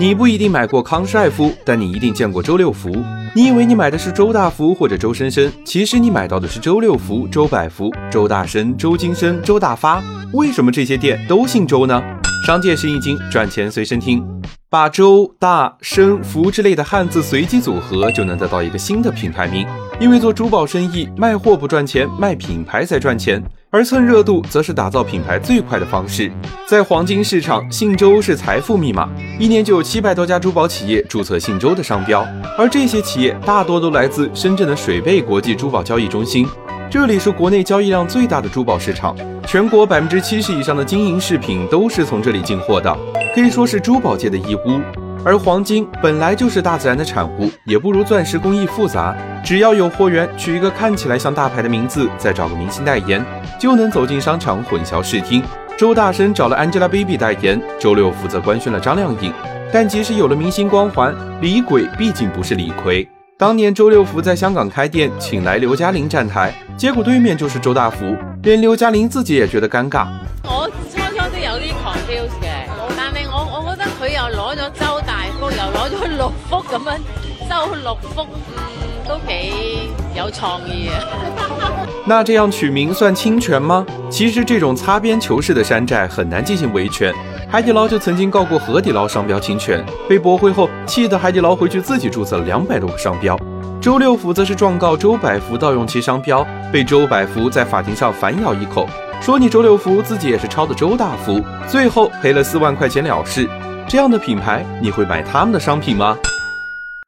你不一定买过康帅傅，但你一定见过周六福。你以为你买的是周大福或者周生生，其实你买到的是周六福、周百福、周大生、周金生、周大发。为什么这些店都姓周呢？商界生意经，赚钱随身听。把周、大、生、福之类的汉字随机组合，就能得到一个新的品牌名。因为做珠宝生意，卖货不赚钱，卖品牌才赚钱。而蹭热度，则是打造品牌最快的方式。在黄金市场，姓周是财富密码，一年就有七百多家珠宝企业注册姓周的商标，而这些企业大多都来自深圳的水贝国际珠宝交易中心。这里是国内交易量最大的珠宝市场，全国百分之七十以上的金银饰品都是从这里进货的，可以说是珠宝界的义乌。而黄金本来就是大自然的产物，也不如钻石工艺复杂。只要有货源，取一个看起来像大牌的名字，再找个明星代言，就能走进商场混淆视听。周大生找了 Angelababy 代言，周六负责官宣了张靓颖。但即使有了明星光环，李鬼毕竟不是李逵。当年周六福在香港开店，请来刘嘉玲站台，结果对面就是周大福，连刘嘉玲自己也觉得尴尬。我初初都有啲 confused 嘅，但系我我觉得佢又攞咗周大福，又攞咗六福咁样，周六福，嗯，都几有创意。那这样取名算侵权吗？其实这种擦边球式的山寨很难进行维权。海底捞就曾经告过河底捞商标侵权，被驳回后，气的海底捞回去自己注册了两百多个商标。周六福则是状告周百福盗用其商标，被周百福在法庭上反咬一口，说你周六福自己也是抄的周大福，最后赔了四万块钱了事。这样的品牌，你会买他们的商品吗？